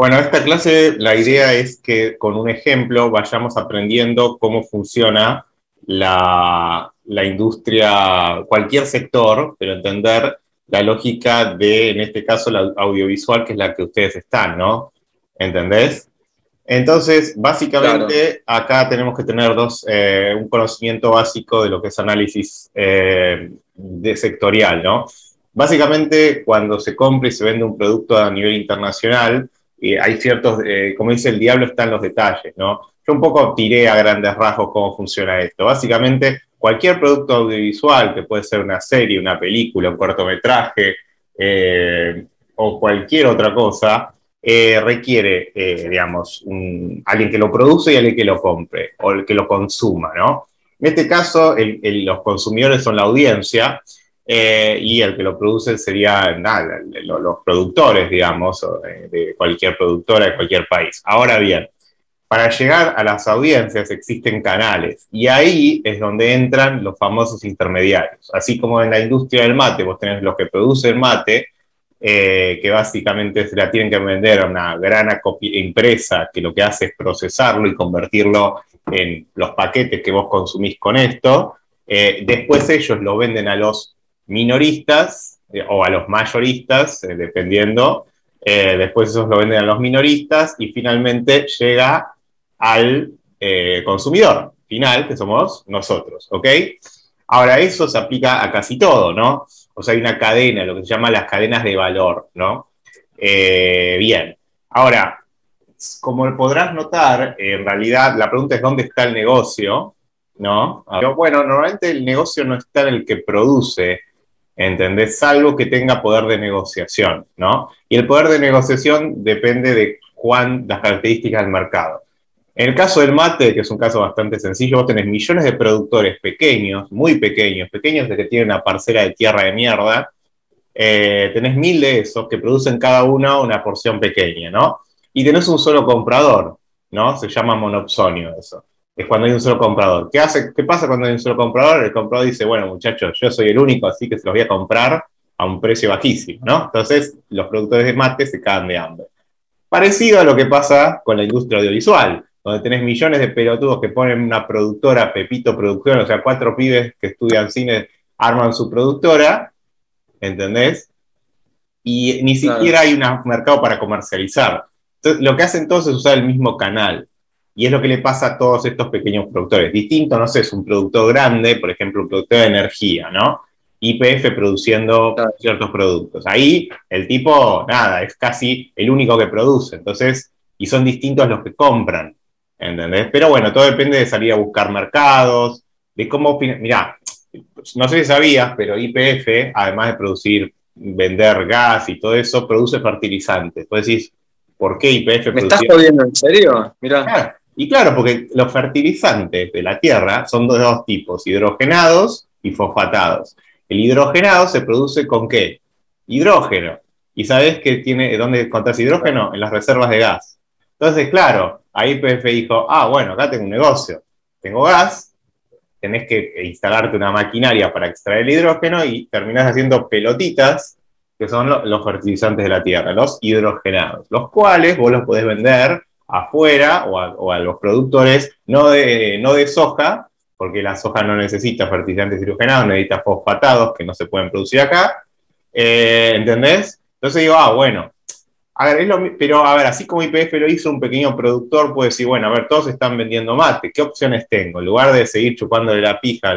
Bueno, esta clase la idea es que con un ejemplo vayamos aprendiendo cómo funciona la, industria, cualquier sector, pero entender la lógica de, en este caso, la audiovisual, que es la que ustedes están, ¿no? ¿Entendés? Entonces, básicamente, acá tenemos que tener dos, eh, un conocimiento básico de lo que es análisis eh, de sectorial, ¿no? Básicamente, cuando se compra y se vende un producto a nivel internacional, hay ciertos, eh, como dice el diablo, están los detalles, ¿no? Yo un poco tiré a grandes rasgos cómo funciona esto. Básicamente, cualquier producto audiovisual, que puede ser una serie, una película, un cortometraje eh, o cualquier otra cosa, eh, requiere, digamos, alguien que lo produce y alguien que lo compre o el que lo consuma, ¿no? En este caso, los consumidores son la audiencia eh, y el que lo produce sería los, productores, digamos, de cualquier productora de cualquier país. Ahora bien, para llegar a las audiencias existen canales y ahí es donde entran los famosos intermediarios. Así como en la industria del mate, vos tenés los que producen mate, eh, que básicamente se la tienen que vender a una gran empresa que lo que hace es procesarlo y convertirlo en los paquetes que vos consumís con esto. Eh, después ellos lo venden a los minoristas eh, o a los mayoristas, eh, dependiendo. Eh, después esos lo venden a los minoristas y finalmente llega al consumidor final, que somos nosotros, ¿ok? Ahora, eso se aplica a casi todo, ¿no? O sea, hay una cadena, lo que se llama las cadenas de valor, ¿no? bien. Ahora, como podrás notar, en realidad la pregunta es dónde está el negocio, ¿no? bueno, normalmente el negocio no está en el que produce, ¿entendés? Salvo que tenga poder de negociación, ¿no? Y el poder de negociación depende de cuán, las características del mercado. En el caso del mate, que es un caso bastante sencillo, vos tenés millones de productores pequeños, muy pequeños, pequeños de que tienen una parcela de tierra de mierda, eh, tenés mil de esos que producen cada uno una porción pequeña, ¿no? Y tenés un solo comprador, ¿no? Se llama monopsonio eso es cuando hay un solo comprador. ¿Qué, hace, ¿Qué pasa cuando hay un solo comprador? El comprador dice, bueno, muchachos, yo soy el único, así que se los voy a comprar a un precio bajísimo, ¿no? Entonces, los productores de mate se caen de hambre. Parecido a lo que pasa con la industria audiovisual, donde tenés millones de pelotudos que ponen una productora, Pepito Producción, o sea, cuatro pibes que estudian cine, arman su productora, ¿entendés? Y ni siquiera hay un mercado para comercializar. Entonces, lo que hacen todos es usar el mismo canal. Y es lo que le pasa a todos estos pequeños productores. Distinto, no sé, es un productor grande, por ejemplo, un productor de energía, ¿no? IPF produciendo ciertos productos. Ahí el tipo, nada, es casi el único que produce. Entonces, y son distintos los que compran, ¿entendés? Pero bueno, todo depende de salir a buscar mercados, de cómo, mirá, no sé si sabías, pero IPF, además de producir, vender gas y todo eso, produce fertilizantes. Vos decís, ¿por qué IPF ¿Me estás jodiendo en serio? Mirá. Y claro, porque los fertilizantes de la Tierra son de dos tipos, hidrogenados y fosfatados. El hidrogenado se produce con qué? Hidrógeno. ¿Y sabes que tiene, dónde encontrás hidrógeno? En las reservas de gas. Entonces, claro, ahí PF dijo, ah, bueno, acá tengo un negocio. Tengo gas, tenés que instalarte una maquinaria para extraer el hidrógeno y terminás haciendo pelotitas, que son los fertilizantes de la Tierra, los hidrogenados, los cuales vos los podés vender afuera o a, los productores, no de, soja, porque la soja no necesita fertilizantes hidrogenados, necesita fosfatados que no se pueden producir acá. Eh, ¿Entendés? Entonces digo, ah, bueno. Pero a ver, así como IPF lo hizo, un pequeño productor puede decir, bueno, a ver, todos están vendiendo mate, ¿qué opciones tengo? En lugar de seguir chupándole la pija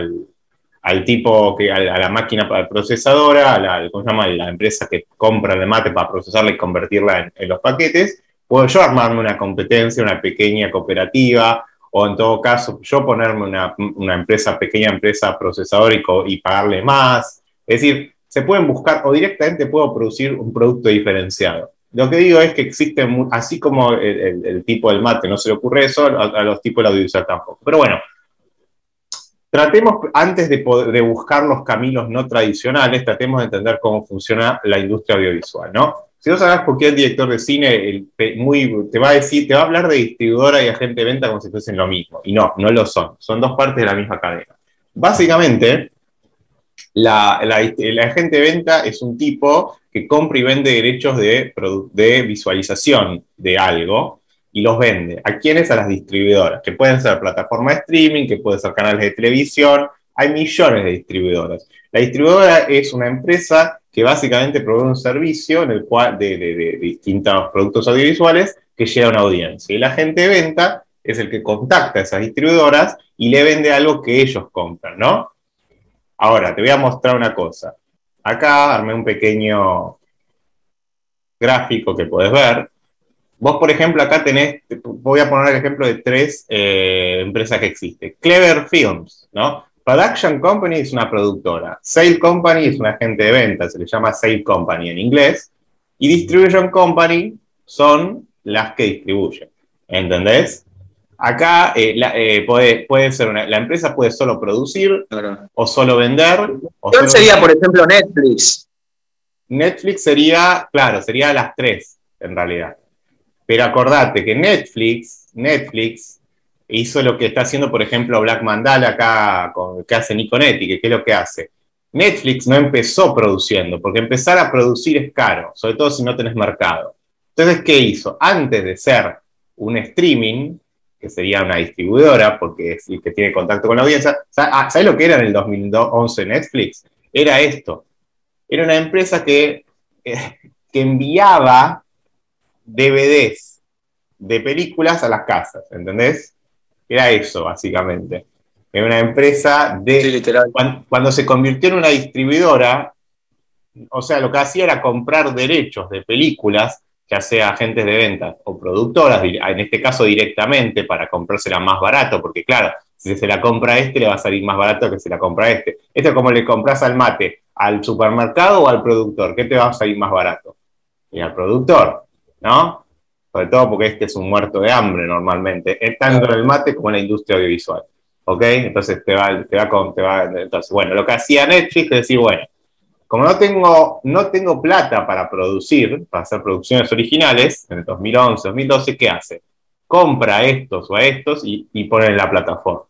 al, tipo, que, a, la máquina procesadora, a la empresa que compra el mate para procesarla y convertirla en los paquetes, puedo yo armarme una competencia, una pequeña cooperativa, o en todo caso yo ponerme una, empresa, pequeña empresa procesadora y, pagarle más. Es decir, se pueden buscar o directamente puedo producir un producto diferenciado. Lo que digo es que existe, así como el, tipo del mate, no se le ocurre eso, a, los tipos del audiovisual tampoco. Pero bueno, tratemos, antes de, de, buscar los caminos no tradicionales, tratemos de entender cómo funciona la industria audiovisual, ¿no? Si vos qué el director de cine te va a decir, te va a hablar de distribuidora y agente de venta como si fuesen lo mismo. Y no, no lo son. Son dos partes de la misma cadena. Básicamente, la, el agente de venta es un tipo que compra y vende derechos de, de visualización de algo y los vende. ¿A quiénes? A las distribuidoras, que pueden ser plataformas de streaming, que pueden ser canales de televisión, hay millones de distribuidoras. La distribuidora es una empresa que básicamente provee un servicio en el cual, de, distintos productos audiovisuales que llega a una audiencia. Y la gente de venta es el que contacta a esas distribuidoras y le vende algo que ellos compran, ¿no? Ahora, te voy a mostrar una cosa. Acá armé un pequeño gráfico que puedes ver. Vos, por ejemplo, acá tenés, voy a poner el ejemplo de tres eh, empresas que existen. Clever Films, ¿no? Production Company es una productora. Sale Company es un agente de ventas, se le llama Sale Company en inglés. Y Distribution Company son las que distribuyen. ¿Entendés? Acá eh, eh, puede, puede, ser una, la empresa puede solo producir o solo vender. ¿Qué sería, por ejemplo, Netflix? Netflix sería, claro, sería las tres, en realidad. Pero acordate que Netflix, Netflix hizo lo que está haciendo, por ejemplo, Black Mandala acá, que hace Niconetti, que ¿qué es lo que hace? Netflix no empezó produciendo, porque empezar a producir es caro, sobre todo si no tenés mercado. Entonces, ¿qué hizo? Antes de ser un streaming, que sería una distribuidora, porque es el que tiene contacto con la audiencia, ah, ¿sabes lo que era en el 2011 Netflix? Era esto. Era una empresa que, eh, que enviaba DVDs de películas a las casas, ¿entendés? Era eso, básicamente. Era una empresa de... Cuando, se convirtió en una distribuidora, o sea, lo que hacía era comprar derechos de películas, ya sea agentes de ventas o productoras, en este caso directamente, para comprársela más barato, porque claro, si se la compra a este, le va a salir más barato que si la compra a este. Esto es como le compras al mate, al supermercado o al productor. ¿Qué te va a salir más barato? Y al productor, ¿no? Sobre todo porque este es un muerto de hambre normalmente, tanto en el mate como en la industria audiovisual. ¿Ok? Entonces te va, te va con, te va, entonces, bueno, lo que hacía Netflix es decir, bueno, como no tengo, no tengo plata para producir, para hacer producciones originales, en el 2011, 2012, ¿qué hace? Compra a estos o a estos y, y pone en la plataforma.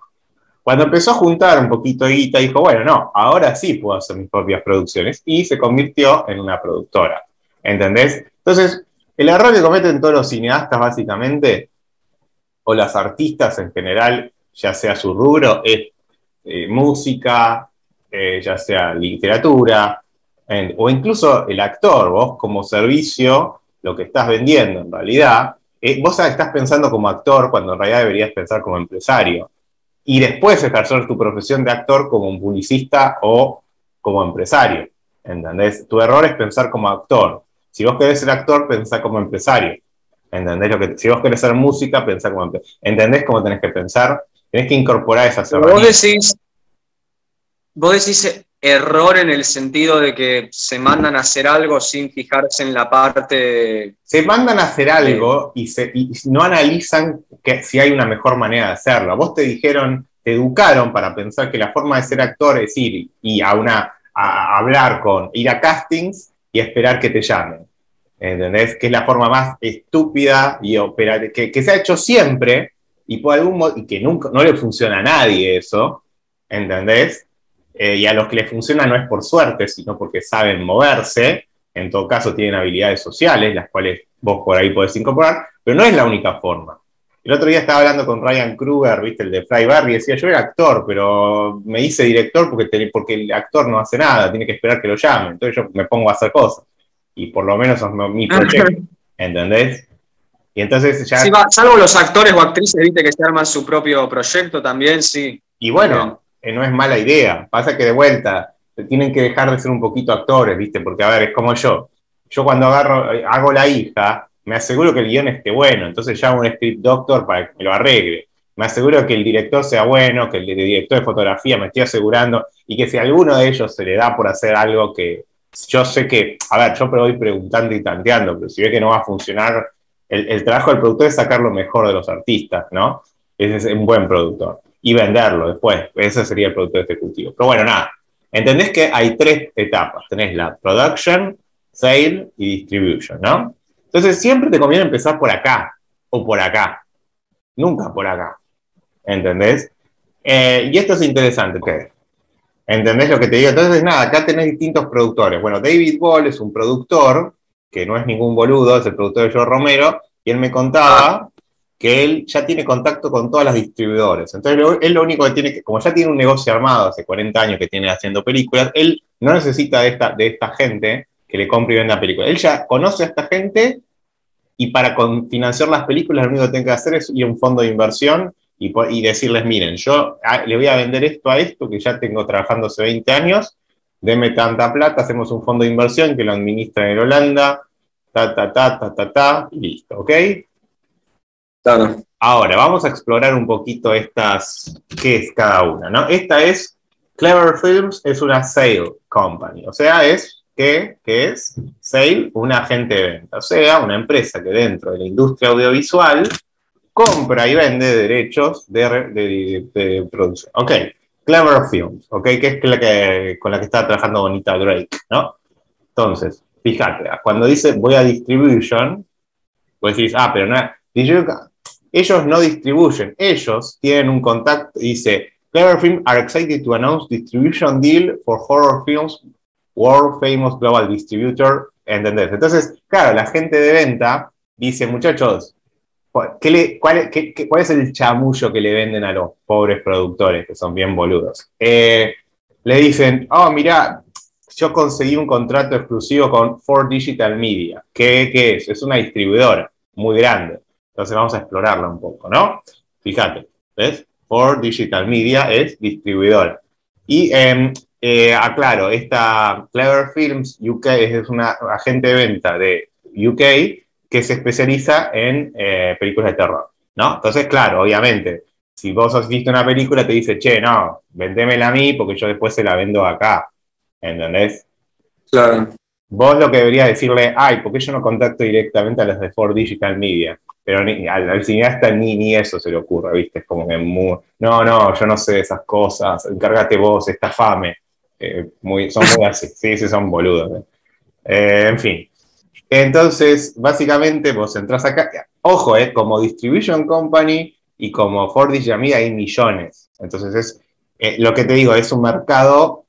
Cuando empezó a juntar un poquito de guita, dijo, bueno, no, ahora sí puedo hacer mis propias producciones y se convirtió en una productora. ¿Entendés? Entonces, el error que cometen todos los cineastas, básicamente, o las artistas en general, ya sea su rubro, es eh, música, eh, ya sea literatura, o incluso el actor, vos como servicio, lo que estás vendiendo en realidad, eh, vos estás pensando como actor cuando en realidad deberías pensar como empresario. Y después ejercer tu profesión de actor como un publicista o como empresario. ¿Entendés? Tu error es pensar como actor. Si vos querés ser actor, pensá como empresario. ¿Entendés? Lo que, si vos querés ser música, pensá como empresario. ¿Entendés cómo tenés que pensar? Tenés que incorporar esas herramientas. Vos decís, vos decís error en el sentido de que se mandan a hacer algo sin fijarse en la parte... Se mandan a hacer algo y, se, no analizan que, si hay una mejor manera de hacerlo. Vos te dijeron, te educaron para pensar que la forma de ser actor es ir y a, una, a hablar con, ir a castings y esperar que te llamen. ¿Entendés? Que es la forma más estúpida y operar, que, se ha hecho siempre y por algún modo, y que nunca, no le funciona a nadie eso, ¿entendés? Eh, y a los que le funciona no es por suerte, sino porque saben moverse, en todo caso tienen habilidades sociales, las cuales vos por ahí podés incorporar, pero no es la única forma. El otro día estaba hablando con Ryan Kruger, ¿viste? El de Fry Barry, y decía, yo era actor, pero me hice director porque, porque el actor no hace nada, tiene que esperar que lo llamen. Entonces yo me pongo a hacer cosas. Y por lo menos es mi proyecto, ¿entendés? Y entonces ya... Sí, salvo los actores o actrices, viste, que se arman su propio proyecto también, sí. Y bueno, eh, no es mala idea. Pasa que de vuelta, tienen que dejar de ser un poquito actores, viste, porque a ver, es como yo. Yo cuando agarro, eh, hago la hija, me aseguro que el guion esté bueno, entonces llamo a un script doctor para que me lo arregle. Me aseguro que el director sea bueno, que el director de fotografía me esté asegurando y que si a alguno de ellos se le da por hacer algo que yo sé que, a ver, yo voy preguntando y tanteando, pero si ve que no va a funcionar, el, trabajo del productor es sacar lo mejor de los artistas, ¿no? Ese es un buen productor. Y venderlo después, ese sería el productor ejecutivo. Pero bueno, nada, entendés que hay tres etapas. Tenés la production, sale y distribution, ¿no? Entonces siempre te conviene empezar por acá o por acá, nunca por acá. ¿Entendés? Eh, y esto es interesante. ¿Entendés lo que te digo? Entonces, nada, acá tenés distintos productores. Bueno, David Ball es un productor, que no es ningún boludo, es el productor de Joe Romero, y él me contaba que él ya tiene contacto con todas las distribuidores. Entonces, él lo único que tiene que, como ya tiene un negocio armado hace 40 años que tiene haciendo películas, él no necesita de esta, de esta gente que le compre y venda películas. Él ya conoce a esta gente y para financiar las películas lo único que tiene que hacer es ir a un fondo de inversión y, decirles, miren, yo le voy a vender esto a esto, que ya tengo trabajando hace 20 años, deme tanta plata, hacemos un fondo de inversión que lo administra en Holanda, ta, ta, ta, ta, ta, ta, y listo, ¿ok? Claro. Ahora, vamos a explorar un poquito estas, qué es cada una, ¿no? Esta es, Clever Films es una sale company, o sea, es, ¿qué, ¿Qué es? Sale, un agente de venta, o sea, una empresa que dentro de la industria audiovisual compra y vende derechos de, producción. Ok, Clever Films, ok, que es que, con la que está trabajando Bonita Drake, ¿no? Entonces, fíjate, cuando dice voy a distribution, pues decís, ah, pero no, ellos no distribuyen, ellos tienen un contacto, dice, Clever Films are excited to announce distribution deal for horror films, world famous global distributor, ¿entendés? Entonces, claro, la gente de venta dice, muchachos, cuál, es el chamullo que le venden a los pobres productores, que son bien boludos? Eh, le dicen, oh, mira, yo conseguí un contrato exclusivo con Ford Digital Media. ¿Qué, es? Es una distribuidora muy grande. Entonces vamos a explorarla un poco, ¿no? Fíjate, ¿ves? Ford Digital Media es distribuidora. Y em, eh, aclaro, esta Clever Films UK es una agente de venta de UK que se especializa en eh, películas de terror, ¿no? Entonces, claro, obviamente, si vos has visto una película, te dice, che, no, vendémela a mí porque yo después se la vendo acá, ¿entendés? Claro. Vos lo que deberías decirle, ay, ¿por qué yo no contacto directamente a los de Ford Digital Media? Pero al, cineasta ni, ni eso se le ocurre, ¿viste? Es como que muy, no, no, yo no sé esas cosas, encárgate vos, estafame. Eh, muy, son muy así, sí, sí, son boludos. ¿eh? Eh, en fin, entonces, básicamente, vos entras acá. Ojo, eh, como Distribution Company y como Ford y Yami hay millones. Entonces, es eh, lo que te digo, es un mercado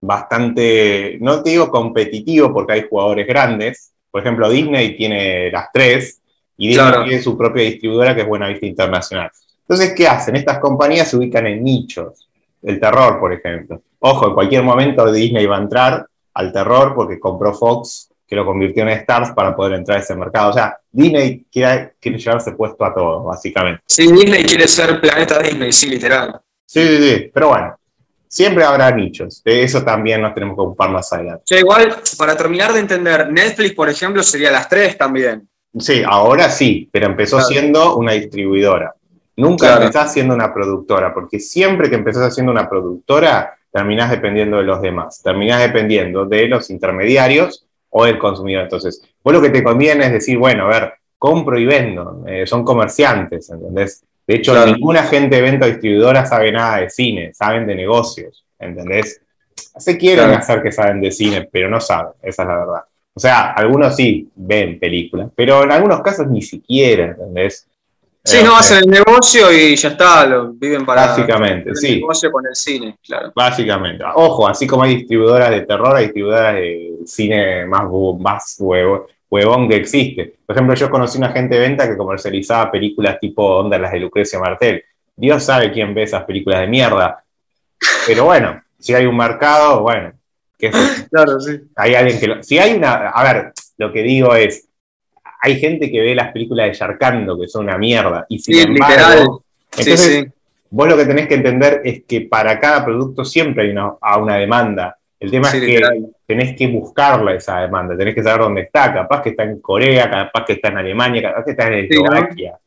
bastante, no te digo competitivo porque hay jugadores grandes. Por ejemplo, Disney tiene las tres y Disney tiene su propia distribuidora que es Buena Vista Internacional. Entonces, ¿qué hacen? Estas compañías se ubican en nichos. El terror, por ejemplo. Ojo, en cualquier momento Disney va a entrar al terror porque compró Fox que lo convirtió en Stars para poder entrar a ese mercado. O sea, Disney quiere, quiere llevarse puesto a todo, básicamente. Sí, Disney quiere ser planeta Disney, sí, literal. Sí, sí, sí, pero bueno, siempre habrá nichos. De eso también nos tenemos que ocupar más adelante. O igual, para terminar de entender, Netflix, por ejemplo, sería las tres también. Sí, ahora sí, pero empezó siendo una distribuidora. Nunca claro. empezás siendo una productora, porque siempre que empezás siendo una productora, terminás dependiendo de los demás. Terminás dependiendo de los intermediarios o el consumidor. Entonces, vos lo que te conviene es decir, bueno, a ver, compro y vendo, eh, son comerciantes, ¿entendés? De hecho, ninguna gente de venta o distribuidora sabe nada de cine, saben de negocios, ¿entendés? Se quieren hacer que saben de cine, pero no saben, esa es la verdad. O sea, algunos sí ven películas, pero en algunos casos ni siquiera, ¿entendés? Sí, no hacen el negocio y ya está, lo viven para Básicamente, el sí. negocio con el cine, claro. Básicamente. Ojo, así como hay distribuidoras de terror, hay distribuidoras de cine más, más huevo, huevón que existe. Por ejemplo, yo conocí una agente de venta que comercializaba películas tipo onda las de Lucrecia Martel. Dios sabe quién ve esas películas de mierda. Pero bueno, si hay un mercado, bueno. claro, sí. Hay alguien que Si hay una. A ver, lo que digo es hay gente que ve las películas de Sharkando, que son una mierda. Y sin embargo, Entonces, vos lo que tenés que entender es que para cada producto siempre hay una, una demanda. El tema es que tenés que buscarla esa demanda, tenés que saber dónde está. Capaz que está en Corea, capaz que está en Alemania, capaz que está en Eslovaquia.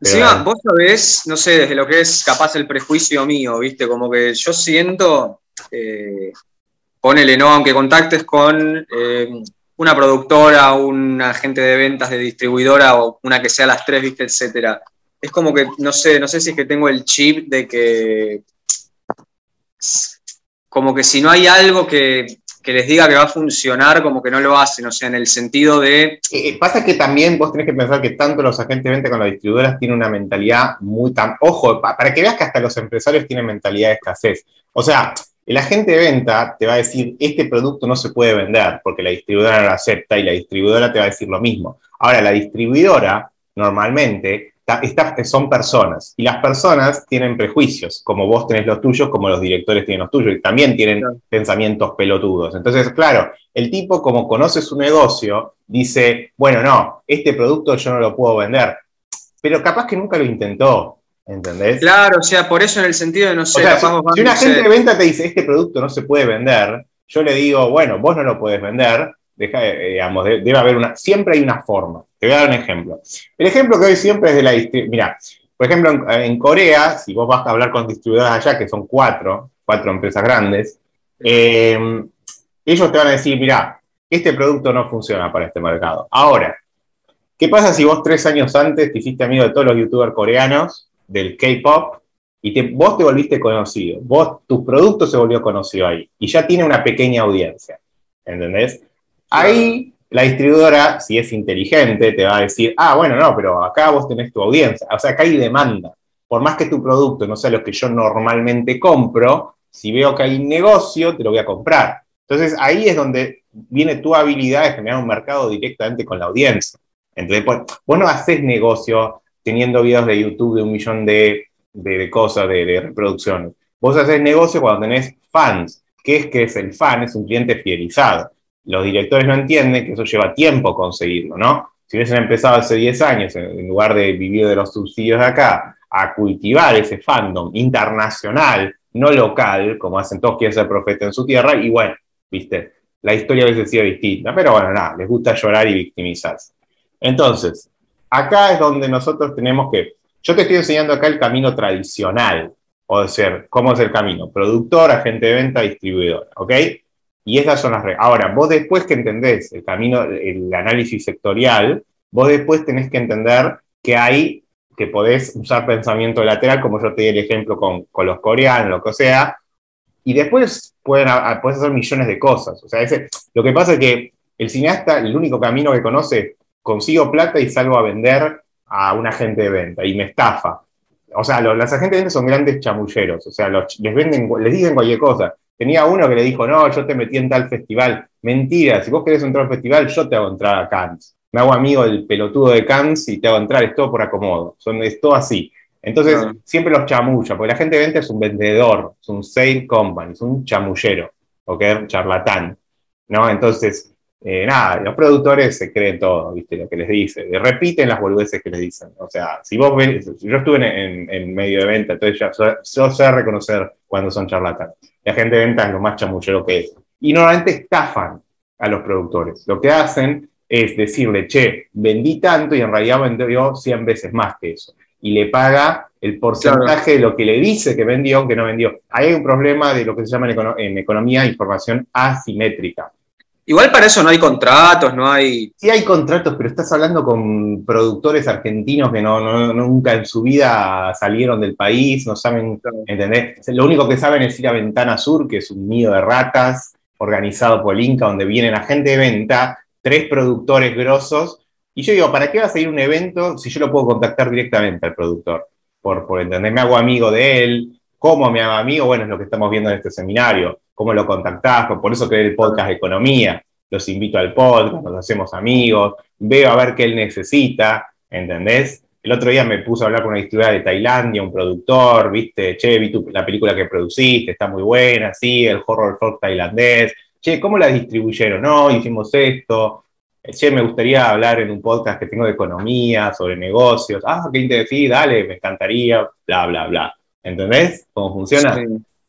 Encima, vos sabés, no sé, desde lo que es capaz el prejuicio mío, ¿viste? Como que yo siento, eh, ponele, ¿no? Aunque contactes con eh, una productora, un agente de ventas de distribuidora o una que sea las tres, viste, etcétera. Es como que, no sé, no sé si es que tengo el chip de que como que si no hay algo que, les diga que va a funcionar, como que no lo hacen, o sea, en el sentido de... Eh, eh, pasa que también vos tenés que pensar que tanto los agentes de venta como las distribuidoras tienen una mentalidad muy tan... Ojo, para que veas que hasta los empresarios tienen mentalidad de escasez. O sea, El agente de venta te va a decir, este producto no se puede vender porque la distribuidora no lo acepta y la distribuidora te va a decir lo mismo. Ahora, la distribuidora normalmente son personas y las personas tienen prejuicios, como vos tenés los tuyos, como los directores tienen los tuyos y también tienen pensamientos pelotudos. Entonces, claro, el tipo como conoce su negocio, dice, bueno, no, este producto yo no lo puedo vender, pero capaz que nunca lo intentó. ¿Entendés? Claro, o sea, por eso en el sentido de no sé. si, una agente de venta te dice este producto no se puede vender, yo le digo, bueno, vos no lo puedes vender, deja, eh, digamos, debe haber una, siempre hay una forma. Te voy a dar un ejemplo. El ejemplo que doy siempre es de la Mira, por ejemplo, en, Corea, si vos vas a hablar con distribuidores allá, que son cuatro, cuatro empresas grandes, eh, ellos te van a decir, mira, este producto no funciona para este mercado. Ahora, ¿qué pasa si vos tres años antes te hiciste amigo de todos los youtubers coreanos del K-pop y te, vos te volviste conocido? Vos, tu producto se volvió conocido ahí y ya tiene una pequeña audiencia. ¿Entendés? Ahí la distribuidora, si es inteligente, te va a decir, ah, bueno, no, pero acá vos tenés tu audiencia. O sea, acá hay demanda. Por más que tu producto no sea lo que yo normalmente compro, si veo que hay negocio, te lo voy a comprar. Entonces ahí es donde viene tu habilidad de generar un mercado directamente con la audiencia. Entonces, pues, vos no haces negocio teniendo videos de YouTube de un millón de, cosas, de, de, reproducciones. Vos haces negocio cuando tenés fans. ¿Qué es que es el fan? Es un cliente fidelizado los directores no entienden que eso lleva tiempo conseguirlo, ¿no? Si hubiesen empezado hace 10 años, en lugar de vivir de los subsidios de acá, a cultivar ese fandom internacional, no local, como hacen todos quieren ser profeta en su tierra, y bueno, viste, la historia hubiese sido distinta, pero bueno, nada, les gusta llorar y victimizarse. Entonces, acá es donde nosotros tenemos que, yo te estoy enseñando acá el camino tradicional, o sea, ¿cómo es el camino? Productor, agente de venta, distribuidor, ¿ok? Y esas son las reglas. Ahora, vos después que entendés el camino, el análisis sectorial, vos después tenés que entender que hay, que podés usar pensamiento lateral, como yo te di el ejemplo con, con los coreanos, lo que sea, y después pueden, puedes hacer millones de cosas. O sea, lo que pasa es que el cineasta, el único camino que conoce, consigo plata y salgo a vender a un agente de venta y me estafa. O sea, los, agentes de venta son grandes chamulleros, o sea, les venden, les dicen cualquier cosa. Tenía uno que le dijo, no, yo te metí en tal festival. Mentira, si vos querés entrar al festival, yo te hago entrar a Cannes. Me hago amigo del pelotudo de Cannes y te hago entrar, es todo por acomodo. Son, es todo así. Entonces, siempre los chamulla, porque la gente de venta es un vendedor, es un sale company, es un chamullero, ¿ok? Charlatán, ¿no? Entonces, eh, nada, los productores se creen todo, ¿viste? Lo que les dice, repiten las boludeces que les dicen. O sea, si vos ves, yo estuve en, medio de venta, entonces ya yo sé reconocer cuando son charlatanes. La gente de venta es lo más chamullero que es. Y normalmente estafan a los productores. Lo que hacen es decirle, che, vendí tanto y en realidad vendió 100 veces más que eso. Y le paga el porcentaje de lo que le dice que vendió, aunque no vendió. Ahí hay un problema de lo que se llama en, en economía información asimétrica. Igual para eso no hay contratos, no hay... Sí hay contratos, pero estás hablando con productores argentinos que no, nunca en su vida salieron del país, no saben, ¿entendés? Lo único que saben es ir a Ventana Sur, que es un nido de ratas organizado por el Inca, donde vienen a gente de venta, tres productores grosos, y yo digo, ¿para qué vas a ir a un evento si yo lo puedo contactar directamente al productor? Por, por entender, me hago amigo de él, ¿cómo me hago amigo? Bueno, es lo que estamos viendo en este seminario cómo lo contactás, por eso creé el podcast de economía, los invito al podcast, nos hacemos amigos, veo a ver qué él necesita, ¿entendés? El otro día me puse a hablar con una distribuidora de Tailandia, un productor, viste, che, vi la película que produciste, está muy buena, sí, el horror folk tailandés, che, ¿cómo la distribuyeron? No, hicimos esto, che, me gustaría hablar en un podcast que tengo de economía, sobre negocios, ah, qué interesante, dale, me encantaría, bla, bla, bla. ¿Entendés cómo funciona?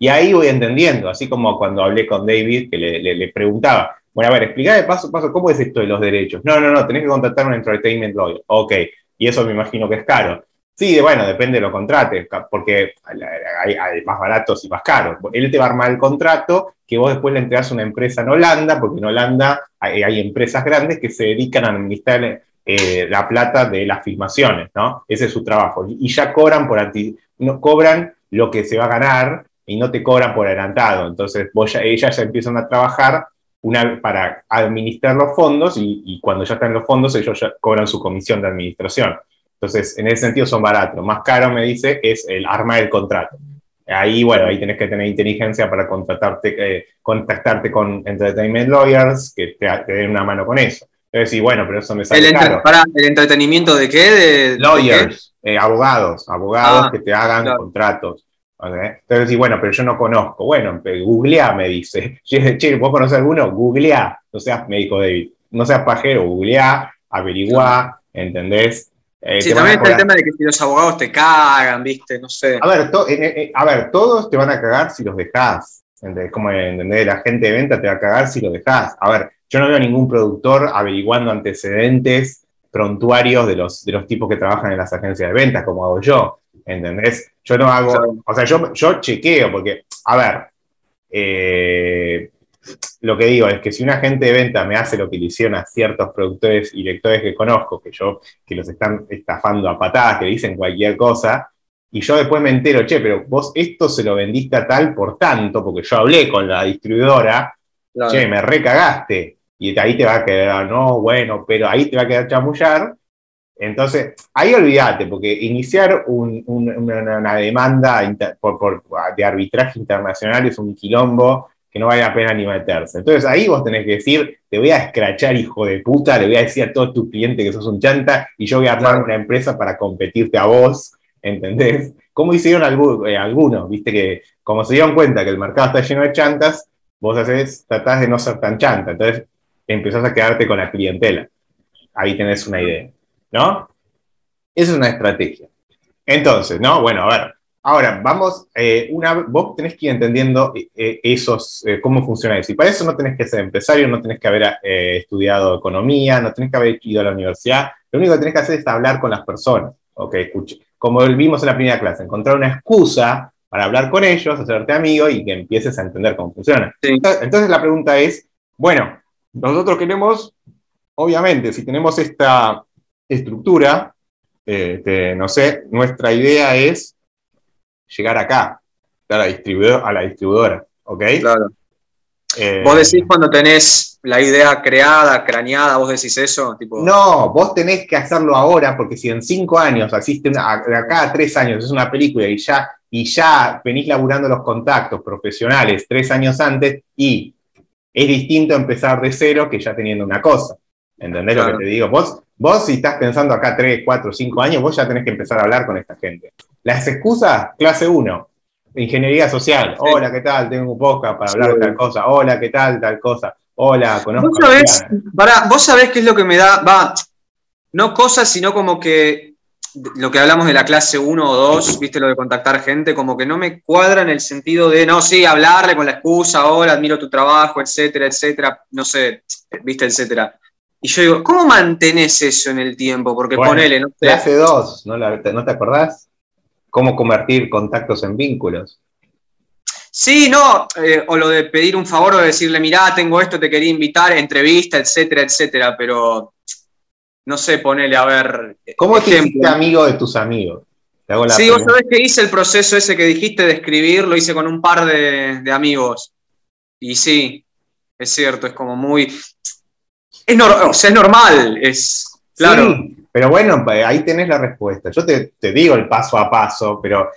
Y ahí voy entendiendo, así como cuando hablé con David, que le, preguntaba, bueno, a ver, explícame paso a paso, ¿cómo es esto de los derechos? No, no, no, tenés que contratar un entertainment lawyer. Ok, y eso me imagino que es caro. Sí, bueno, depende de lo contrates, porque hay, más baratos y más caros. Él te va a armar el contrato que vos después le entregás a una empresa en Holanda, porque en Holanda hay, empresas grandes que se dedican a administrar eh, la plata de las filmaciones, ¿no? Ese es su trabajo. Y ya cobran por anti, no, cobran lo que se va a ganar y no te cobran por adelantado. Entonces, vos ellas ya empiezan a trabajar una, para administrar los fondos y, cuando ya están los fondos, ellos ya cobran su comisión de administración. Entonces, en ese sentido son baratos. Más caro, me dice, es el arma del contrato. Ahí, bueno, ahí tenés que tener inteligencia para contratarte, eh, contactarte con entertainment lawyers que te, den una mano con eso. Entonces, sí, bueno, pero eso me sale ¿El, caro. para, ¿El entretenimiento de qué? De, lawyers, eh, abogados, abogados ah, que te hagan contratos. Entonces, sí, bueno, pero yo no conozco. Bueno, googleá, me dice. Che, ¿vos conocés alguno? Googleá. No seas médico David. No seas pajero, googleá, averiguá, ¿entendés? Eh, sí, también está el tema de que si los abogados te cagan, ¿viste? No sé. A ver, a ver, todos te van a cagar si los dejás. ¿entendés? Como ¿entendés? la gente de venta te va a cagar si los dejás. A ver, yo no veo a ningún productor averiguando antecedentes prontuarios de los, de los tipos que trabajan en las agencias de ventas, como hago yo. ¿Entendés? Yo no hago. O sea, yo, yo chequeo, porque, a ver, eh, lo que digo es que si un agente de venta me hace lo que le hicieron a ciertos productores y lectores que conozco, que yo, que los están estafando a patadas, que dicen cualquier cosa, y yo después me entero, che, pero vos esto se lo vendiste a tal por tanto, porque yo hablé con la distribuidora, che, me recagaste, y ahí te va a quedar, no, bueno, pero ahí te va a quedar chamullar. Entonces, ahí olvídate, porque iniciar una, demanda de arbitraje internacional es un quilombo que no vale la pena ni meterse. Entonces ahí vos tenés que decir, te voy a escrachar, hijo de puta, le voy a decir a todos tus clientes que sos un chanta y yo voy a armar una empresa para competirte a vos, ¿entendés? Como hicieron eh, algunos, viste que como se dieron cuenta que el mercado está lleno de chantas, vos haces, tratás de no ser tan chanta, entonces empezás a quedarte con la clientela. Ahí tenés una idea, ¿no? Esa es una estrategia. Entonces, ¿no? Bueno, a ver, Ahora, vamos, eh, una, vos tenés que ir entendiendo eh, eh, esos, cómo funciona eso. Y para eso no tenés que ser empresario, no tenés que haber estudiado economía, no tenés que haber ido a la universidad. Lo único que tenés que hacer es hablar con las personas. Ok, escuche. Como vimos en la primera clase, encontrar una excusa para hablar con ellos, hacerte amigo y que empieces a entender cómo funciona. Entonces la pregunta es, bueno, nosotros queremos, obviamente, si tenemos esta estructura, este, no sé, nuestra idea es llegar acá, a la, distribuidora, a la distribuidora, ¿ok? Claro. Eh, vos decís cuando tenés la idea creada, craneada, vos decís eso, No, vos tenés que hacerlo ahora, porque si en cinco años, asisten de acá a tres años, es una película y ya, y ya venís laburando los contactos profesionales tres años antes, y es distinto empezar de cero que ya teniendo una cosa. ¿Entendés lo que te digo? Vos, vos si estás pensando acá tres, cuatro, cinco años, vos ya tenés que empezar a hablar con esta gente. Las excusas, clase 1, ingeniería social. Hola, ¿qué tal? Tengo un podcast para hablar de tal cosa. Hola, ¿qué tal? Tal cosa. Hola, conozco. ¿Vos sabés, para, vos sabés qué es lo que me da, va, no cosas, sino como que lo que hablamos de la clase 1 o 2, viste lo de contactar gente, como que no me cuadra en el sentido de, no, sí, hablarle con la excusa, hola, admiro tu trabajo, etcétera, etcétera, no sé, viste, etcétera. Y yo digo, ¿cómo mantenés eso en el tiempo? Porque ponele, no Clase 2, ¿no, ¿no te acordás? cómo convertir contactos en vínculos. Sí, no, eh, o lo de pedir un favor o de decirle, mirá, tengo esto, te quería invitar, entrevista, etcétera, etcétera, pero no sé, ponele a ver. ¿Cómo te hiciste amigo de tus amigos? sí, vos sabés que hice el proceso ese que dijiste de escribir, lo hice con un par de, amigos. Y sí, es cierto, es como muy. Es, o sea, es normal, es. Claro. Pero bueno, ahí tenés la respuesta. Yo te, digo el paso a paso, pero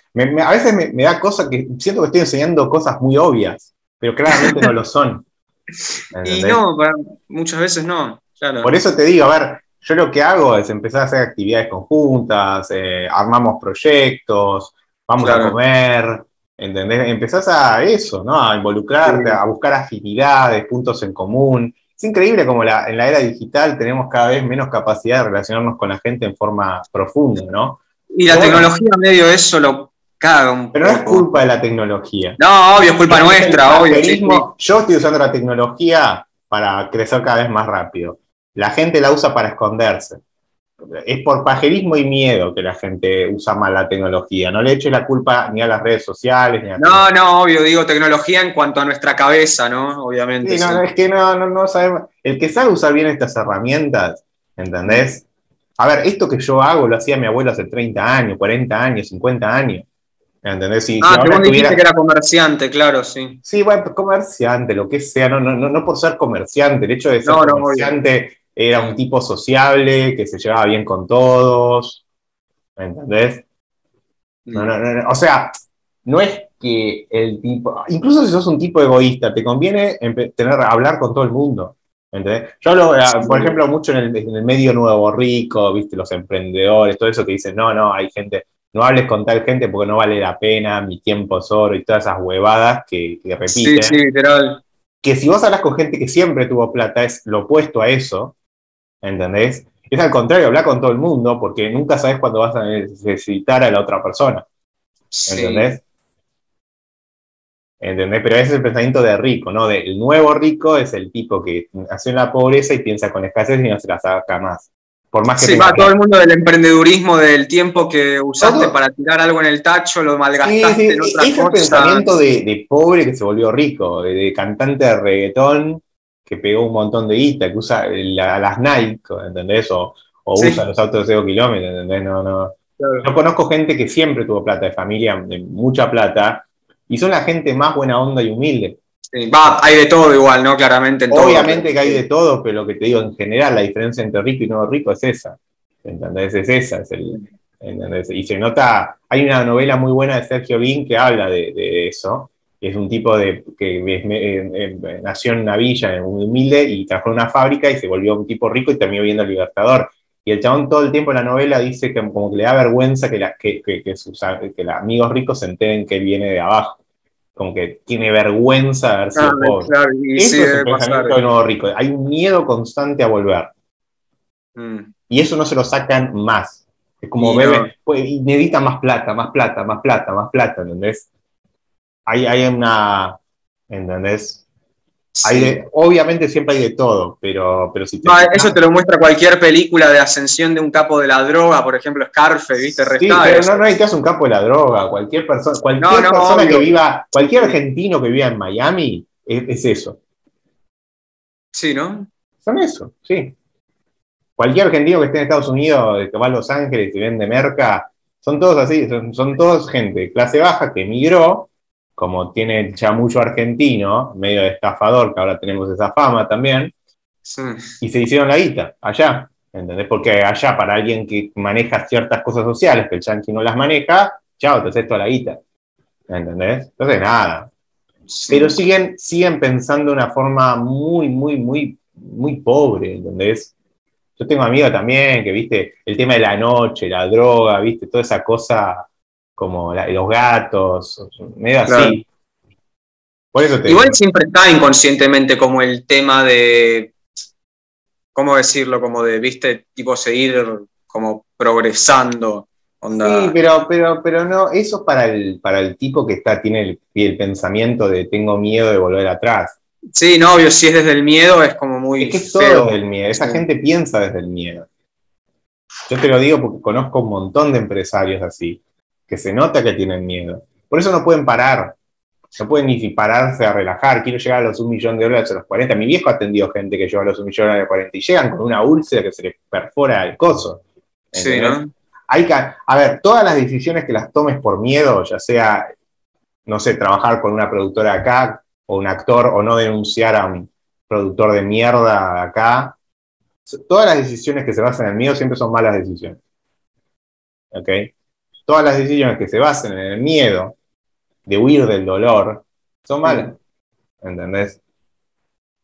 a veces me, da cosas que siento que estoy enseñando cosas muy obvias, pero claramente no lo son. Y no, muchas veces no. Por eso te digo, a ver, yo lo que hago es empezar a hacer actividades conjuntas, eh, armamos proyectos, vamos a comer, ¿entendés? Empezás a eso, ¿no? A involucrarte, a buscar afinidades, puntos en común. Es increíble como en la era digital tenemos cada vez menos capacidad de relacionarnos con la gente en forma profunda, ¿no? Y la tecnología medio eso lo caga un Pero no es culpa de la tecnología. No, obvio, es culpa nuestra, obvio. Yo estoy usando la tecnología para crecer cada vez más rápido. La gente la usa para esconderse es por pajerismo y miedo que la gente usa mal la tecnología. No le eche la culpa ni a las redes sociales, ni a... No, no, obvio, digo tecnología en cuanto a nuestra cabeza, ¿no? Obviamente. Sí, no, es que no, no, no sabemos. El que sabe usar bien estas herramientas, ¿entendés? A ver, esto que yo hago lo hacía mi abuelo hace 30 años, 40 años, 50 años. ¿Entendés? Si, ah, que vos dijiste que era comerciante, claro, sí. Sí, bueno, comerciante, lo que sea, no, no, no, no por ser comerciante, el hecho de ser comerciante era un tipo sociable, que se llevaba bien con todos, ¿me entendés? o sea, no es que el tipo, incluso si sos un tipo egoísta, te conviene tener, hablar con todo el mundo. ¿entendés? Yo hablo, eh, por ejemplo, mucho en el, medio nuevo rico, viste, los emprendedores, todo eso que dicen, no, no, hay gente, no hables con tal gente porque no vale la pena, mi tiempo es oro y todas esas huevadas que, que repiten. Sí, sí, literal. Que si vos hablas con gente que siempre tuvo plata, es lo opuesto a eso, ¿entendés? Es al contrario, hablar con todo el mundo porque nunca sabes cuándo vas a necesitar a la otra persona. ¿Entendés? ¿Entendés? Pero ese es el pensamiento de rico, ¿no? De, el nuevo rico es el tipo que nació en la pobreza y piensa con escasez y no se la saca más. Por más que sí, va todo el mundo del emprendedurismo, del tiempo que usaste para tirar algo en el tacho, lo malgastaste en otra es el pensamiento de, pobre que se volvió rico, de, cantante de reggaetón que pegó un montón de guita, que usa las Nike, ¿entendés? O, usa los autos de 0 kilómetros, ¿entendés? No, no. Yo conozco gente que siempre tuvo plata de familia, de mucha plata, y son la gente más buena onda y humilde. va, hay de todo igual, ¿no? Claramente. Obviamente que hay de todo, pero lo que te digo en general, la diferencia entre rico y no rico es esa. ¿Entendés? Es esa. Es el, Y se nota, hay una novela muy buena de Sergio Bin que habla de, eso. Es un tipo de, que nació en una villa, muy humilde, y trabajó en una fábrica y se volvió un tipo rico y terminó viendo el Libertador. Y el chabón todo el tiempo en la novela dice que como que le da vergüenza que, que, que, sus que amigos ricos se enteren que él viene de abajo. Como que tiene vergüenza de haber sido pobre. y eso es el pensamiento del nuevo rico. Hay un miedo constante a volver. Mm. Y eso no se lo sacan más. Es como bebe, pues, y necesita más plata, más plata, más plata, más plata, ¿entendés? Hay, hay una, ¿entendés? obviamente siempre hay de todo, pero, pero si te Eso te lo muestra cualquier película de ascensión de un capo de la droga, por ejemplo, Scarface, ¿viste? Sí, pero no, no hay que hacer un capo de la droga. Cualquier persona, cualquier persona que viva, cualquier argentino que viva en Miami es, eso. Sí, ¿no? Son eso, sí. Cualquier argentino que esté en Estados Unidos, que va a Los Ángeles y vende merca, son todos así, son, son todos gente clase baja que emigró como tiene el chamullo argentino, medio de estafador, que ahora tenemos esa fama también, y se hicieron la guita allá, ¿entendés? Porque allá para alguien que maneja ciertas cosas sociales, que el yanqui no las maneja, chao, te haces toda la guita, ¿entendés? Entonces, nada. Pero siguen, siguen pensando de una forma muy, muy, muy, muy pobre, ¿entendés? Yo tengo amigos también que, viste, el tema de la noche, la droga, viste, toda esa cosa como los gatos, medio así. Igual siempre está inconscientemente como el tema de, ¿cómo decirlo? Como de, viste, tipo seguir como progresando. Sí, pero, pero, pero no, eso para el, para el tipo que está, tiene el, el pensamiento de tengo miedo de volver atrás. Sí, no, obvio, si es desde el miedo es como muy. Es que es todo desde el miedo, esa gente piensa desde el miedo. Yo te lo digo porque conozco un montón de empresarios así que se nota que tienen miedo. Por eso no pueden parar. No pueden ni pararse a relajar. Quiero llegar a los un millón de dólares a los 40. Mi viejo ha atendido gente que llega a los un millón de dólares a 40 y llegan con una úlcera que se les perfora el coso. Sí, ¿no? Hay que, a ver, todas las decisiones que las tomes por miedo, ya sea, no sé, trabajar con una productora acá, o un actor, o no denunciar a un productor de mierda acá, todas las decisiones que se basan en el miedo siempre son malas decisiones. ¿Ok? Todas las decisiones que se basen en el miedo de huir del dolor son malas. ¿Entendés?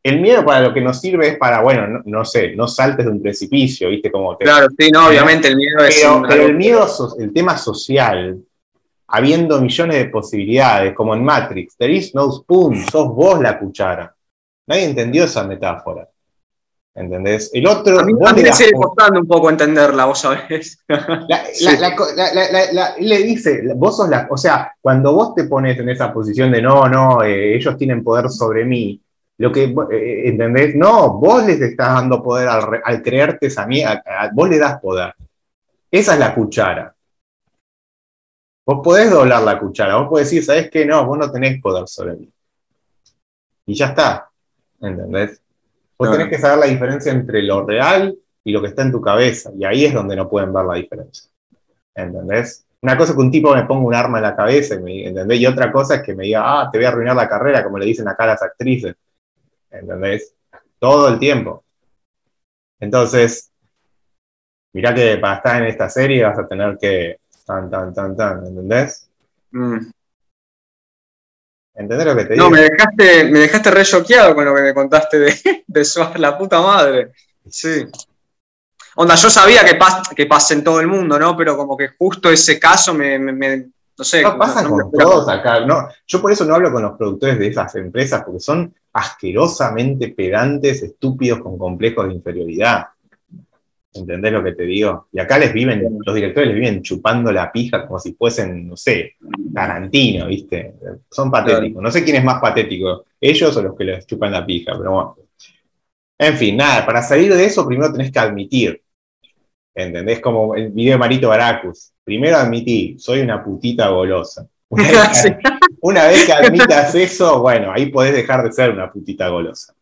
El miedo para lo que nos sirve es para, bueno, no, sé, no saltes de un precipicio, ¿viste? Como claro, sí, no, obviamente el miedo es. Pero, el miedo, el tema social, habiendo millones de posibilidades, como en Matrix, there is no spoon, sos vos la cuchara. Nadie entendió esa metáfora. ¿Entendés? El otro. A mí, me sigue costando un poco entenderla, vos sabés. le dice, vos sos la. O sea, cuando vos te pones en esa posición de no, no, eh, ellos tienen poder sobre mí, lo que. Eh, ¿Entendés? No, vos les estás dando poder al, creerte esa mierda, vos le das poder. Esa es la cuchara. Vos podés doblar la cuchara, vos podés decir, ¿sabés qué? No, vos no tenés poder sobre mí. Y ya está. ¿Entendés? Vos tenés que saber la diferencia entre lo real y lo que está en tu cabeza. Y ahí es donde no pueden ver la diferencia. ¿Entendés? Una cosa es que un tipo me ponga un arma en la cabeza, ¿entendés? Y otra cosa es que me diga, ah, te voy a arruinar la carrera, como le dicen acá las actrices. ¿Entendés? Todo el tiempo. Entonces, mirá que para estar en esta serie vas a tener que tan, tan, tan, tan, ¿entendés? Mm. ¿Entendés lo que te digo? No, me dejaste, me dejaste re choqueado con lo que me contaste de, de Suar, la puta madre. Sí. Onda, yo sabía que, pas, que pasa en todo el mundo, ¿no? Pero como que justo ese caso me, me, me no sé. No, pasa no- con no todos acá. No, yo por eso no hablo con los productores de esas empresas, porque son asquerosamente pedantes, estúpidos, con complejos de inferioridad. ¿Entendés lo que te digo? Y acá les viven, los directores les viven chupando la pija como si fuesen, no sé, Tarantino, ¿viste? Son patéticos. No sé quién es más patético, ellos o los que les chupan la pija, pero bueno. En fin, nada, para salir de eso primero tenés que admitir. ¿Entendés? Como el video de Marito Baracus. Primero admití, soy una putita golosa. Una vez que, una vez que admitas eso, bueno, ahí podés dejar de ser una putita golosa.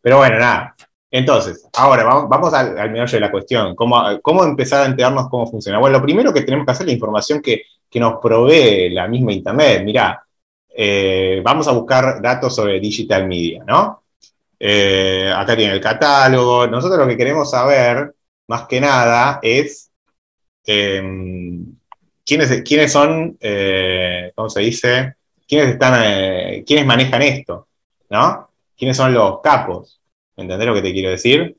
Pero bueno, nada. Entonces, ahora vamos, al, al de la cuestión. ¿Cómo, ¿Cómo empezar a enterarnos cómo funciona? Bueno, lo primero que tenemos que hacer es la información que, que nos provee la misma Internet. Mirá, eh, vamos a buscar datos sobre digital media, ¿no? Eh, acá tiene el catálogo. Nosotros lo que queremos saber, más que nada, es eh, quiénes, quiénes son, eh, ¿cómo se dice? ¿Quiénes están, quiénes manejan esto? ¿No? ¿Quiénes son los capos? ¿Entendés lo que te quiero decir?